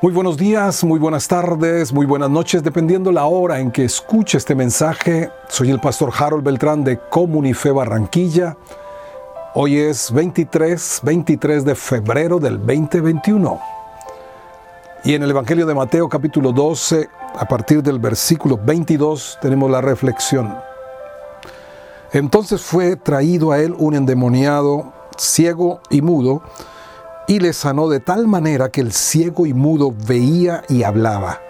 Muy buenos días, muy buenas tardes, muy buenas noches, dependiendo la hora en que escuche este mensaje. Soy el pastor Harold Beltrán de Comunife Barranquilla. Hoy es 23, 23 de febrero del 2021. Y en el Evangelio de Mateo capítulo 12, a partir del versículo 22, tenemos la reflexión. Entonces fue traído a él un endemoniado, ciego y mudo, y le sanó de tal manera que el ciego y mudo veía y hablaba.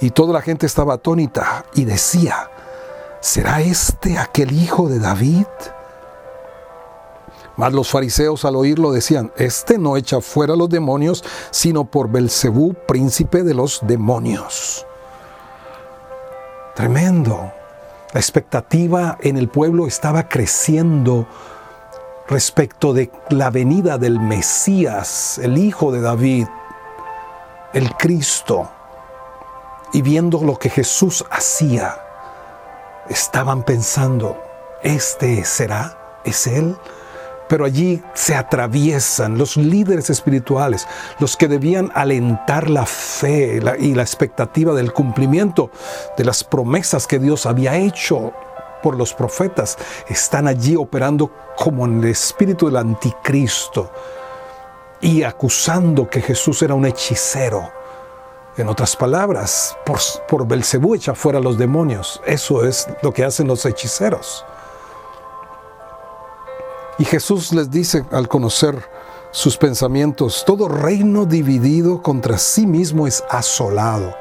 Y toda la gente estaba atónita y decía, ¿será este aquel hijo de David? Mas los fariseos al oírlo decían, este no echa fuera los demonios, sino por Belcebú, príncipe de los demonios. Tremendo. La expectativa en el pueblo estaba creciendo respecto de la venida del Mesías, el Hijo de David, el Cristo, y viendo lo que Jesús hacía, estaban pensando, ¿este será? ¿Es Él? Pero allí se atraviesan los líderes espirituales, los que debían alentar la fe y la expectativa del cumplimiento de las promesas que Dios había hecho por los profetas, están allí operando como en el espíritu del anticristo y acusando que Jesús era un hechicero. En otras palabras, por, por Belcebú echa fuera los demonios. Eso es lo que hacen los hechiceros. Y Jesús les dice al conocer sus pensamientos, todo reino dividido contra sí mismo es asolado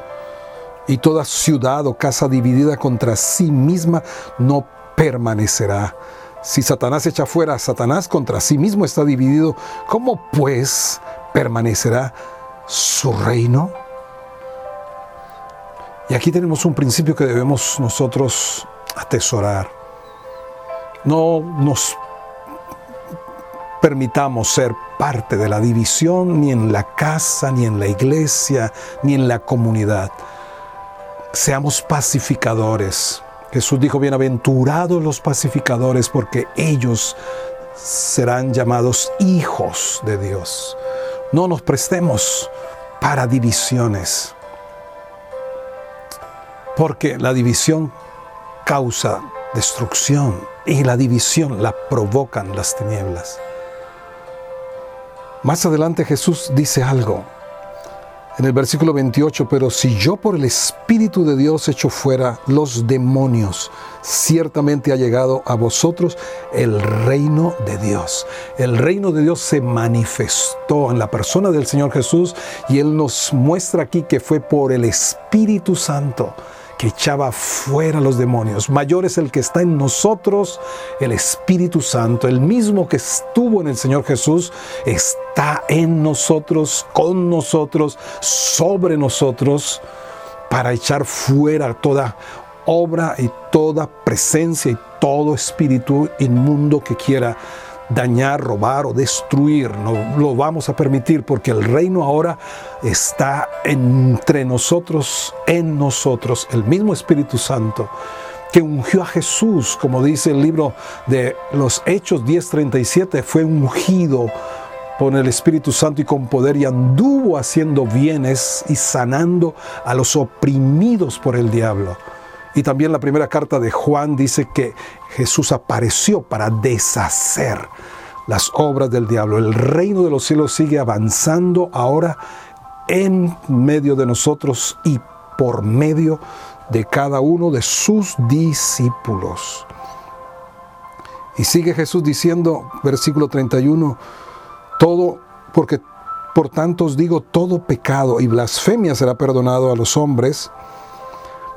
y toda ciudad o casa dividida contra sí misma no permanecerá. Si Satanás echa fuera a Satanás contra sí mismo está dividido, ¿cómo pues permanecerá su reino? Y aquí tenemos un principio que debemos nosotros atesorar. No nos permitamos ser parte de la división ni en la casa, ni en la iglesia, ni en la comunidad seamos pacificadores. Jesús dijo, bienaventurados los pacificadores porque ellos serán llamados hijos de Dios. No nos prestemos para divisiones, porque la división causa destrucción y la división la provocan las tinieblas. Más adelante Jesús dice algo en el versículo 28, pero si yo por el Espíritu de Dios echo fuera los demonios, ciertamente ha llegado a vosotros el reino de Dios. El reino de Dios se manifestó en la persona del Señor Jesús y Él nos muestra aquí que fue por el Espíritu Santo que echaba fuera los demonios. Mayor es el que está en nosotros, el Espíritu Santo, el mismo que estuvo en el Señor Jesús, está en nosotros, con nosotros, sobre nosotros, para echar fuera toda obra y toda presencia y todo espíritu inmundo que quiera dañar, robar o destruir. No lo vamos a permitir porque el reino ahora está entre nosotros, en nosotros, el mismo Espíritu Santo que ungió a Jesús, como dice el libro de los Hechos 10:37, fue ungido con el Espíritu Santo y con poder y anduvo haciendo bienes y sanando a los oprimidos por el diablo. Y también la primera carta de Juan dice que Jesús apareció para deshacer las obras del diablo. El reino de los cielos sigue avanzando ahora en medio de nosotros y por medio de cada uno de sus discípulos. Y sigue Jesús diciendo, versículo 31, todo, porque por tanto os digo, todo pecado y blasfemia será perdonado a los hombres,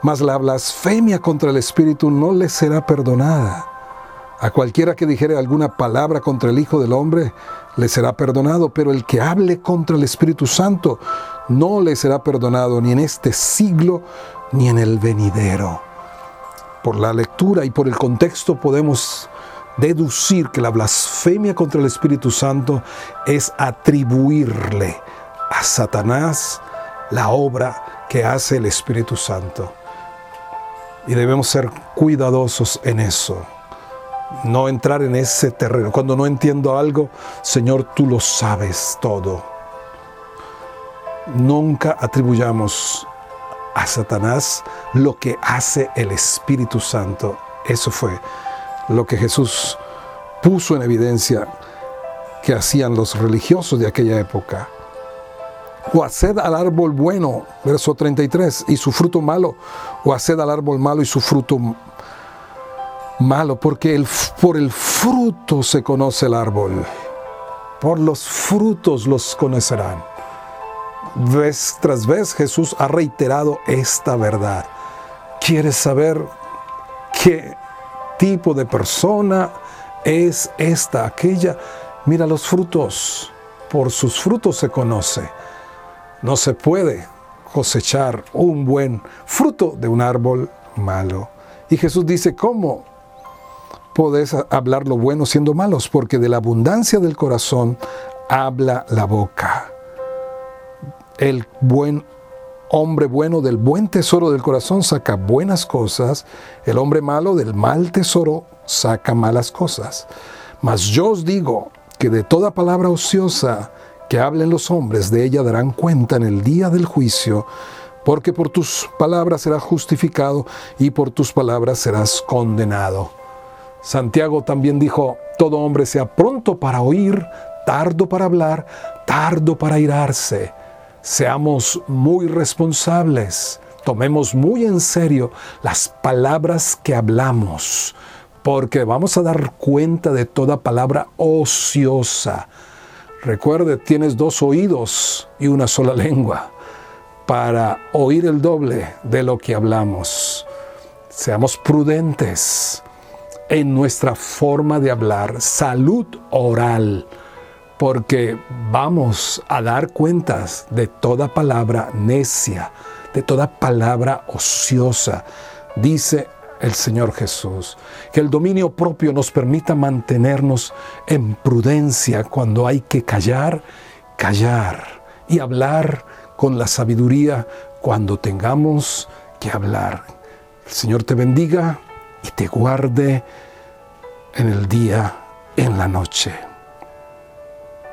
mas la blasfemia contra el Espíritu no le será perdonada. A cualquiera que dijere alguna palabra contra el Hijo del Hombre, le será perdonado, pero el que hable contra el Espíritu Santo, no le será perdonado ni en este siglo ni en el venidero. Por la lectura y por el contexto podemos deducir que la blasfemia contra el Espíritu Santo es atribuirle a Satanás la obra que hace el Espíritu Santo. Y debemos ser cuidadosos en eso. No entrar en ese terreno. Cuando no entiendo algo, Señor, tú lo sabes todo. Nunca atribuyamos a Satanás lo que hace el Espíritu Santo. Eso fue lo que Jesús puso en evidencia que hacían los religiosos de aquella época. O haced al árbol bueno, verso 33, y su fruto malo, o haced al árbol malo y su fruto malo, porque por el fruto se conoce el árbol, por los frutos los conocerán. Vez tras vez Jesús ha reiterado esta verdad. ¿Quieres saber qué tipo de persona es esta, aquella? Mira los frutos, por sus frutos se conoce. No se puede cosechar un buen fruto de un árbol malo. Y Jesús dice, ¿cómo podés hablar lo bueno siendo malos? Porque de la abundancia del corazón habla la boca. El buen hombre bueno del buen tesoro del corazón saca buenas cosas, el hombre malo del mal tesoro saca malas cosas. Mas yo os digo que de toda palabra ociosa que hablen los hombres, de ella darán cuenta en el día del juicio, porque por tus palabras serás justificado y por tus palabras serás condenado. Santiago también dijo, todo hombre sea pronto para oír, tardo para hablar, tardo para irarse. Seamos muy responsables, tomemos muy en serio las palabras que hablamos, porque vamos a dar cuenta de toda palabra ociosa Recuerde, tienes dos oídos y una sola lengua para oír el doble de lo que hablamos. Seamos prudentes en nuestra forma de hablar, salud oral, porque vamos a dar cuentas de toda palabra necia, de toda palabra ociosa. Dice el Señor Jesús. Que el dominio propio nos permita mantenernos en prudencia cuando hay que callar, callar y hablar con la sabiduría cuando tengamos que hablar. El Señor te bendiga y te guarde en el día, en la noche.